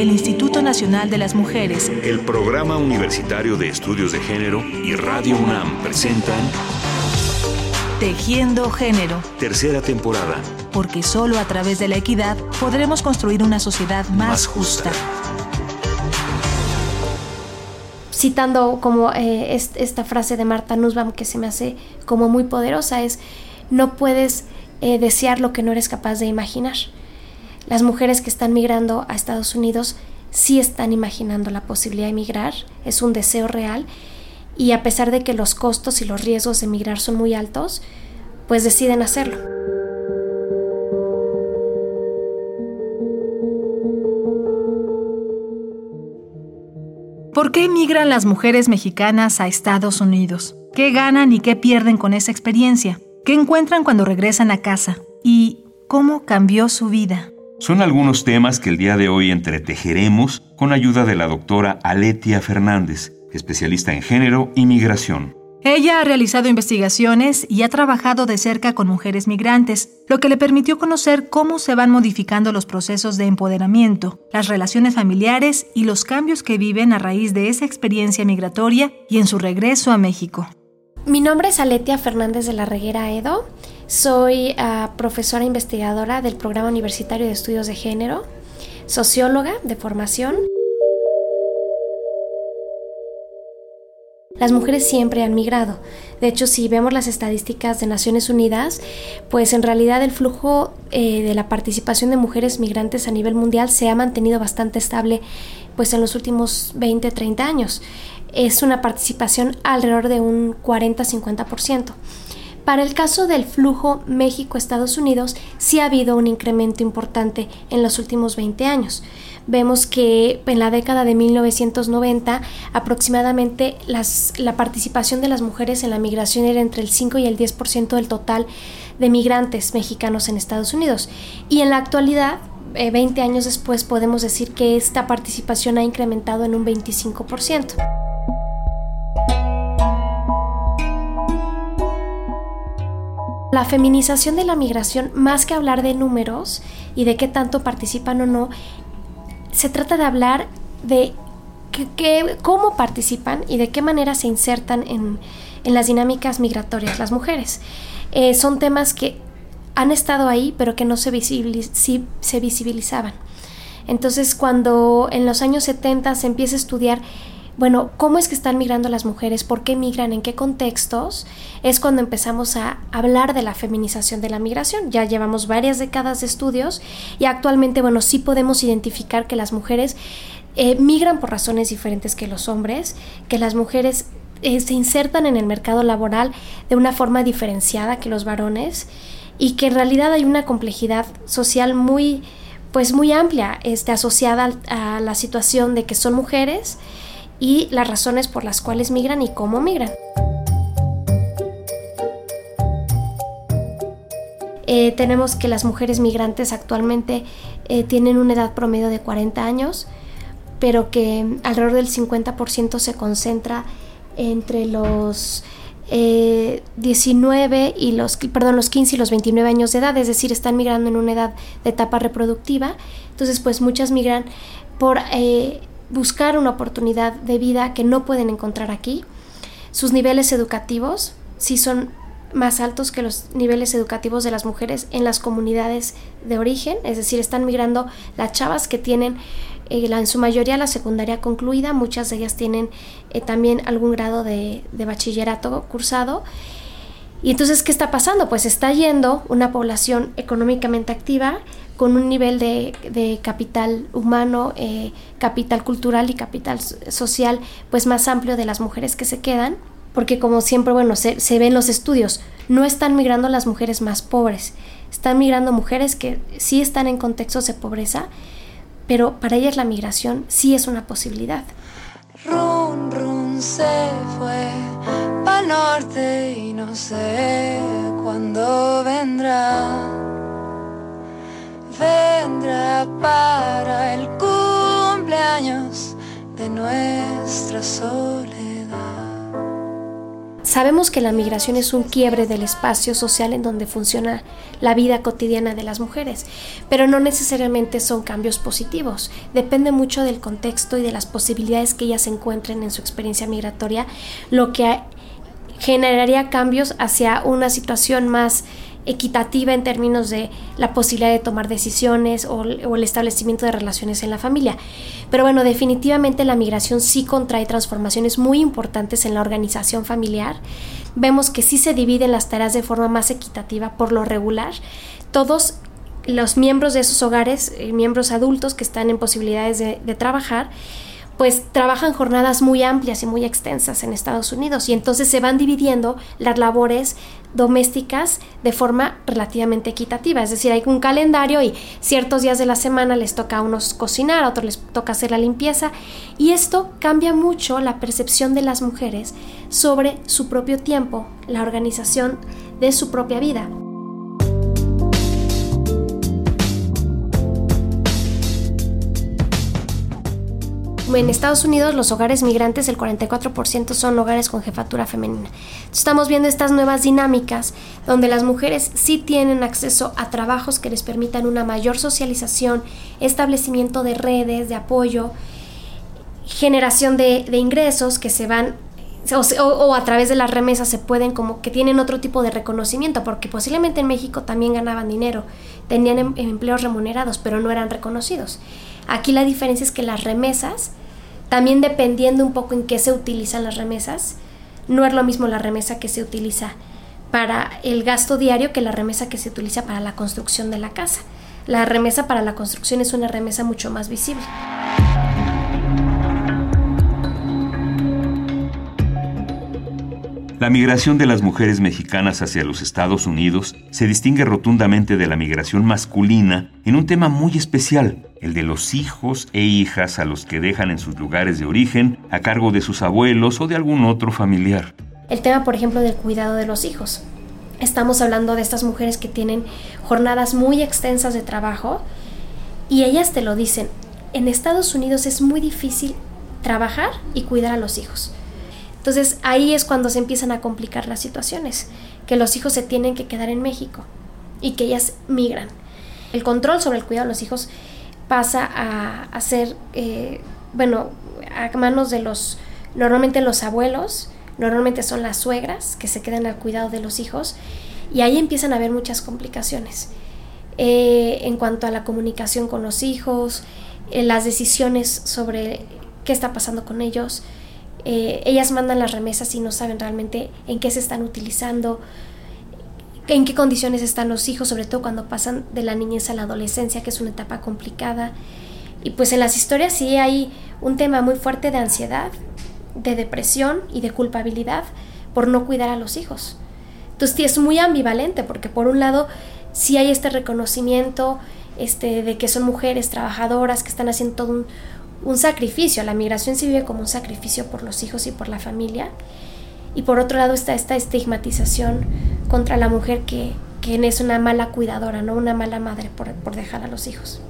el Instituto Nacional de las Mujeres, el Programa Universitario de Estudios de Género y Radio UNAM presentan Tejiendo Género. Tercera temporada. Porque solo a través de la equidad podremos construir una sociedad más, justa. Citando como eh, esta frase de Marta Nussbaum que se me hace como muy poderosa es, no puedes eh, desear lo que no eres capaz de imaginar. Las mujeres que están migrando a Estados Unidos sí están imaginando la posibilidad de migrar, es un deseo real y a pesar de que los costos y los riesgos de migrar son muy altos, pues deciden hacerlo. ¿Por qué emigran las mujeres mexicanas a Estados Unidos? ¿Qué ganan y qué pierden con esa experiencia? ¿Qué encuentran cuando regresan a casa? ¿Y cómo cambió su vida? Son algunos temas que el día de hoy entretejeremos con ayuda de la doctora Aletia Fernández, especialista en género y migración. Ella ha realizado investigaciones y ha trabajado de cerca con mujeres migrantes, lo que le permitió conocer cómo se van modificando los procesos de empoderamiento, las relaciones familiares y los cambios que viven a raíz de esa experiencia migratoria y en su regreso a México. Mi nombre es Aletia Fernández de la Reguera Edo. Soy ah, profesora investigadora del Programa Universitario de Estudios de Género, socióloga de formación. Las mujeres siempre han migrado. De hecho, si vemos las estadísticas de Naciones Unidas, pues en realidad el flujo eh, de la participación de mujeres migrantes a nivel mundial se ha mantenido bastante estable pues en los últimos 20, 30 años. Es una participación alrededor de un 40-50%. Para el caso del flujo México-Estados Unidos, sí ha habido un incremento importante en los últimos 20 años. Vemos que en la década de 1990 aproximadamente la participación de las mujeres en la migración era entre el 5 y el 10% del total de migrantes mexicanos en Estados Unidos. Y en la actualidad, 20 eh, años después, podemos decir que esta participación ha incrementado en un 25%. La feminización de la migración, más que hablar de números y de qué tanto participan o no, se trata de hablar de cómo participan y de qué manera se insertan en, las dinámicas migratorias las mujeres. Eh, son temas que han estado ahí, pero que no se visibilizaban. Entonces, cuando en los años 70 se empieza a estudiar bueno, ¿cómo es que están migrando las mujeres? ¿Por qué migran? ¿En qué contextos? Es cuando empezamos a hablar de la feminización de la migración. Ya llevamos varias décadas de estudios y actualmente, bueno, sí podemos identificar que las mujeres eh, migran por razones diferentes que los hombres, que las mujeres eh, se insertan en el mercado laboral de una forma diferenciada que los varones y que en realidad hay una complejidad social muy pues muy amplia este, asociada a la situación de que son mujeres y las razones por las cuales migran y cómo migran. Eh, tenemos que las mujeres migrantes actualmente eh, tienen una edad promedio de 40 años, pero que alrededor del 50% se concentra entre los 19 eh, y los, perdón, los 15 y los 29 años de edad, es decir, están migrando en una edad de etapa reproductiva. Entonces, pues muchas migran por buscar una oportunidad de vida que no pueden encontrar aquí. Sus niveles educativos sí son más altos que los niveles educativos de las mujeres en las comunidades de origen, es decir, están migrando las chavas que tienen eh, en su mayoría la secundaria concluida, muchas de ellas tienen eh, también algún grado de, de bachillerato cursado. Y entonces, ¿qué está pasando? Pues está yendo una población económicamente activa con un nivel de, capital humano, eh, capital cultural y capital social pues más amplio de las mujeres que se quedan, porque como siempre, bueno, se, se ven los estudios, no están migrando las mujeres más pobres, están migrando mujeres que sí están en contextos de pobreza, pero para ellas la migración sí es una posibilidad. Run, run, se fue al norte y no sé cuándo vendrá vendrá para el cumpleaños de nuestra soledad. Sabemos que la migración es un quiebre del espacio social en donde funciona la vida cotidiana de las mujeres, pero no necesariamente son cambios positivos. Depende mucho del contexto y de las posibilidades que ellas encuentren en su experiencia migratoria, lo que generaría cambios hacia una situación más equitativa en términos de la posibilidad de tomar decisiones o, el establecimiento de relaciones en la familia. Pero bueno, definitivamente la migración sí contrae transformaciones muy importantes en la organización familiar. Vemos que sí se dividen las tareas de forma más equitativa por lo regular. Todos los miembros de esos hogares, eh, miembros adultos que están en posibilidades de, de trabajar, pues trabajan jornadas muy amplias y muy extensas en Estados Unidos y entonces se van dividiendo las labores domésticas de forma relativamente equitativa, es decir, hay un calendario y ciertos días de la semana les toca a unos cocinar, a otros les toca hacer la limpieza y esto cambia mucho la percepción de las mujeres sobre su propio tiempo, la organización de su propia vida. En Estados Unidos los hogares migrantes, el 44% son hogares con jefatura femenina. Estamos viendo estas nuevas dinámicas donde las mujeres sí tienen acceso a trabajos que les permitan una mayor socialización, establecimiento de redes de apoyo, generación de, ingresos que se van o, a través de las remesas se pueden como que tienen otro tipo de reconocimiento, porque posiblemente en México también ganaban dinero, tenían em, empleos remunerados, pero no eran reconocidos. Aquí la diferencia es que las remesas, también dependiendo un poco en qué se utilizan las remesas, no es lo mismo la remesa que se utiliza para el gasto diario que la remesa que se utiliza para la construcción de la casa. La remesa para la construcción es una remesa mucho más visible. La migración de las mujeres mexicanas hacia los Estados Unidos se distingue rotundamente de la migración masculina en un tema muy especial, el de los hijos e hijas a los que dejan en sus lugares de origen a cargo de sus abuelos o de algún otro familiar. El tema, por ejemplo, del cuidado de los hijos. Estamos hablando de estas mujeres que tienen jornadas muy extensas de trabajo y ellas te lo dicen, en Estados Unidos es muy difícil trabajar y cuidar a los hijos. Entonces ahí es cuando se empiezan a complicar las situaciones, que los hijos se tienen que quedar en México y que ellas migran. El control sobre el cuidado de los hijos pasa a, ser, eh, bueno, a manos de los, normalmente los abuelos, normalmente son las suegras que se quedan al cuidado de los hijos y ahí empiezan a haber muchas complicaciones eh, en cuanto a la comunicación con los hijos, eh, las decisiones sobre qué está pasando con ellos, eh, ellas mandan las remesas y no saben realmente en qué se están utilizando, en qué condiciones están los hijos, sobre todo cuando pasan de la niñez a la adolescencia, que es una etapa complicada. Y pues en las historias sí hay un tema muy fuerte de ansiedad, de depresión y de culpabilidad por no cuidar a los hijos. Entonces es muy ambivalente porque por un lado sí hay este reconocimiento este, de que son mujeres trabajadoras que están haciendo todo un, un sacrificio, la migración se vive como un sacrificio por los hijos y por la familia. Y por otro lado está esta estigmatización contra la mujer que, que es una mala cuidadora, no una mala madre por, por dejar a los hijos.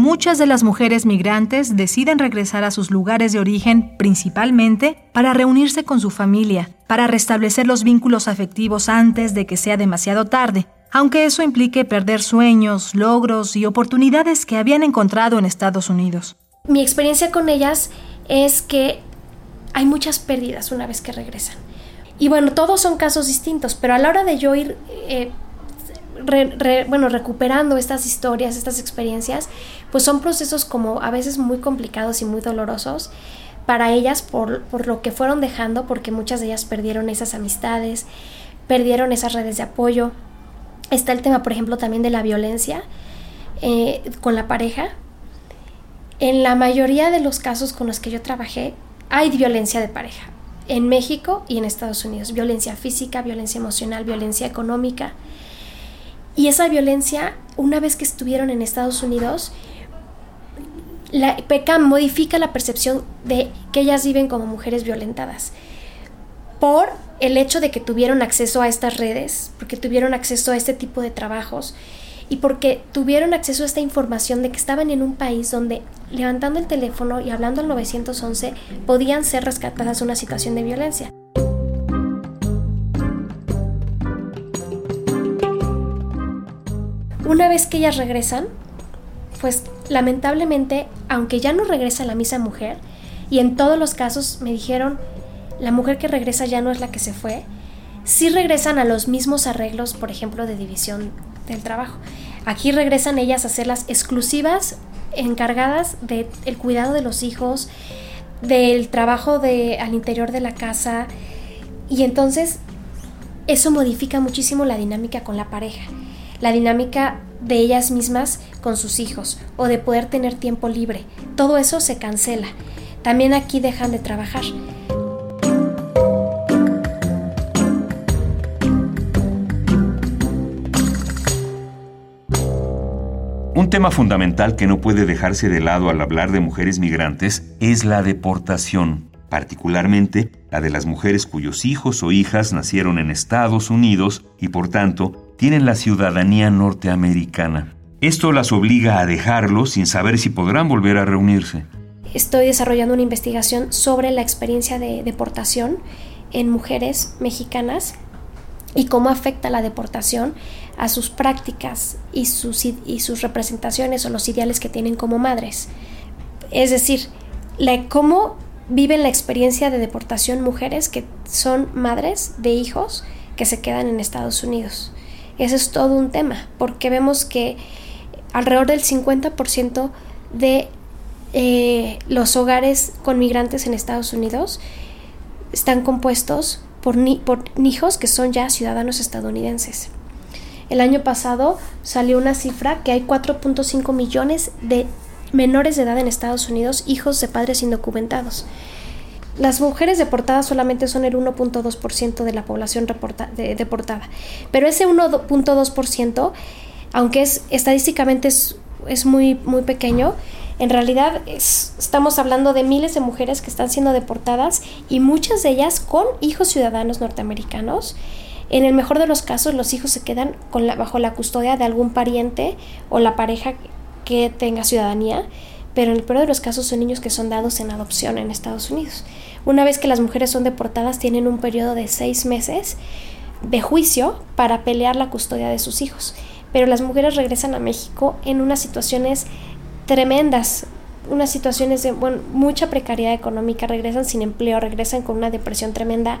Muchas de las mujeres migrantes deciden regresar a sus lugares de origen principalmente para reunirse con su familia, para restablecer los vínculos afectivos antes de que sea demasiado tarde, aunque eso implique perder sueños, logros y oportunidades que habían encontrado en Estados Unidos. Mi experiencia con ellas es que hay muchas pérdidas una vez que regresan. Y bueno, todos son casos distintos, pero a la hora de yo ir eh, bueno, recuperando estas historias, estas experiencias, pues son procesos como a veces muy complicados y muy dolorosos para ellas por, lo que fueron dejando, porque muchas de ellas perdieron esas amistades, perdieron esas redes de apoyo. Está el tema, por ejemplo, también de la violencia eh, con la pareja. En la mayoría de los casos con los que yo trabajé, hay violencia de pareja. En México y en Estados Unidos. Violencia física, violencia emocional, violencia económica. Y esa violencia, una vez que estuvieron en Estados Unidos, la PECAM modifica la percepción de que ellas viven como mujeres violentadas por el hecho de que tuvieron acceso a estas redes, porque tuvieron acceso a este tipo de trabajos y porque tuvieron acceso a esta información de que estaban en un país donde levantando el teléfono y hablando al 911 podían ser rescatadas de una situación de violencia. Una vez que ellas regresan, pues lamentablemente, aunque ya no regresa la misma mujer, y en todos los casos me dijeron, la mujer que regresa ya no es la que se fue, sí regresan a los mismos arreglos, por ejemplo, de división del trabajo. Aquí regresan ellas a ser las exclusivas encargadas del cuidado de los hijos, del trabajo de, al interior de la casa, y entonces eso modifica muchísimo la dinámica con la pareja, la dinámica de ellas mismas con sus hijos o de poder tener tiempo libre. Todo eso se cancela. También aquí dejan de trabajar. Un tema fundamental que no puede dejarse de lado al hablar de mujeres migrantes es la deportación, particularmente la de las mujeres cuyos hijos o hijas nacieron en Estados Unidos y por tanto tienen la ciudadanía norteamericana. Esto las obliga a dejarlo sin saber si podrán volver a reunirse. Estoy desarrollando una investigación sobre la experiencia de deportación en mujeres mexicanas y cómo afecta la deportación a sus prácticas y sus, representaciones o los ideales que tienen como madres. Es decir, cómo viven la experiencia de deportación mujeres que son madres de hijos que se quedan en Estados Unidos. Ese es todo un tema, porque vemos que alrededor del 50% de eh, los hogares con migrantes en Estados Unidos están compuestos por, por hijos que son ya ciudadanos estadounidenses. El año pasado salió una cifra que hay 4.5 millones de menores de edad en Estados Unidos, hijos de padres indocumentados. Las mujeres deportadas solamente son el 1.2% de la población deportada, pero ese 1.2%, aunque es estadísticamente es, muy, muy pequeño, en realidad estamos hablando de miles de mujeres que están siendo deportadas y muchas de ellas con hijos ciudadanos norteamericanos. En el mejor de los casos, los hijos se quedan con bajo la custodia de algún pariente o la pareja que tenga ciudadanía, pero en el peor de los casos son niños que son dados en adopción en Estados Unidos. Una vez que las mujeres son deportadas, tienen un periodo de seis meses de juicio para pelear la custodia de sus hijos. Pero las mujeres regresan a México en unas situaciones tremendas, unas situaciones de mucha precariedad económica, regresan sin empleo, regresan con una depresión tremenda.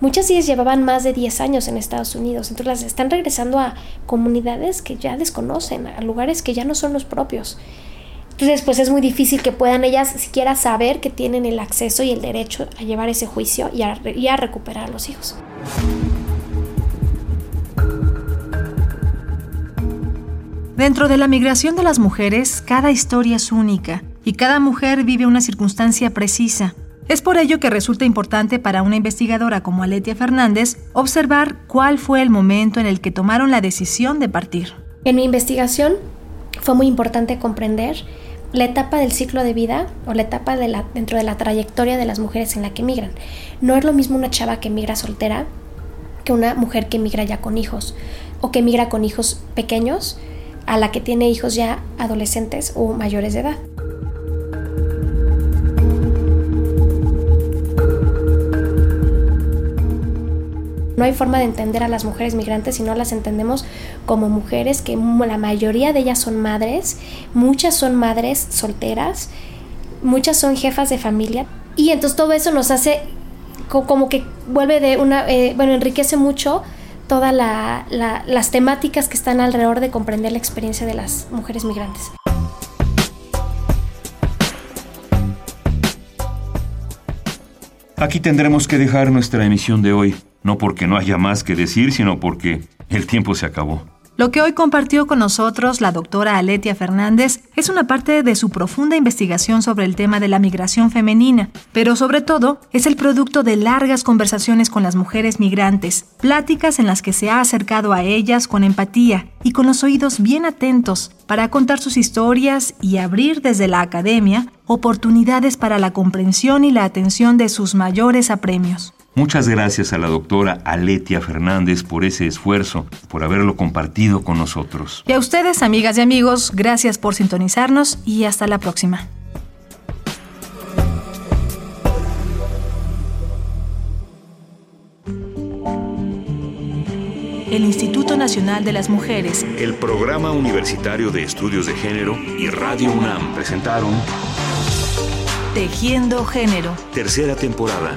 Muchas de ellas llevaban más de 10 años en Estados Unidos, entonces las están regresando a comunidades que ya desconocen, a lugares que ya no son los propios. Entonces, pues es muy difícil que puedan ellas siquiera saber que tienen el acceso y el derecho a llevar ese juicio y a, y a recuperar a los hijos. Dentro de la migración de las mujeres, cada historia es única y cada mujer vive una circunstancia precisa. Es por ello que resulta importante para una investigadora como Aletia Fernández observar cuál fue el momento en el que tomaron la decisión de partir. En mi investigación fue muy importante comprender la etapa del ciclo de vida o la etapa de la, dentro de la trayectoria de las mujeres en la que migran. No es lo mismo una chava que migra soltera que una mujer que migra ya con hijos o que migra con hijos pequeños a la que tiene hijos ya adolescentes o mayores de edad. No hay forma de entender a las mujeres migrantes si no las entendemos como mujeres que la mayoría de ellas son madres, muchas son madres solteras, muchas son jefas de familia y entonces todo eso nos hace como que vuelve de una, eh, bueno, enriquece mucho todas las temáticas que están alrededor de comprender la experiencia de las mujeres migrantes. Aquí tendremos que dejar nuestra emisión de hoy no porque no haya más que decir, sino porque el tiempo se acabó. Lo que hoy compartió con nosotros la doctora Aletia Fernández es una parte de su profunda investigación sobre el tema de la migración femenina, pero sobre todo es el producto de largas conversaciones con las mujeres migrantes, pláticas en las que se ha acercado a ellas con empatía y con los oídos bien atentos para contar sus historias y abrir desde la academia oportunidades para la comprensión y la atención de sus mayores apremios. Muchas gracias a la doctora Aletia Fernández por ese esfuerzo, por haberlo compartido con nosotros. Y a ustedes, amigas y amigos, gracias por sintonizarnos y hasta la próxima. el Instituto Nacional de las Mujeres, el Programa Universitario de Estudios de Género y Radio UNAM presentaron Tejiendo Género. Tercera temporada.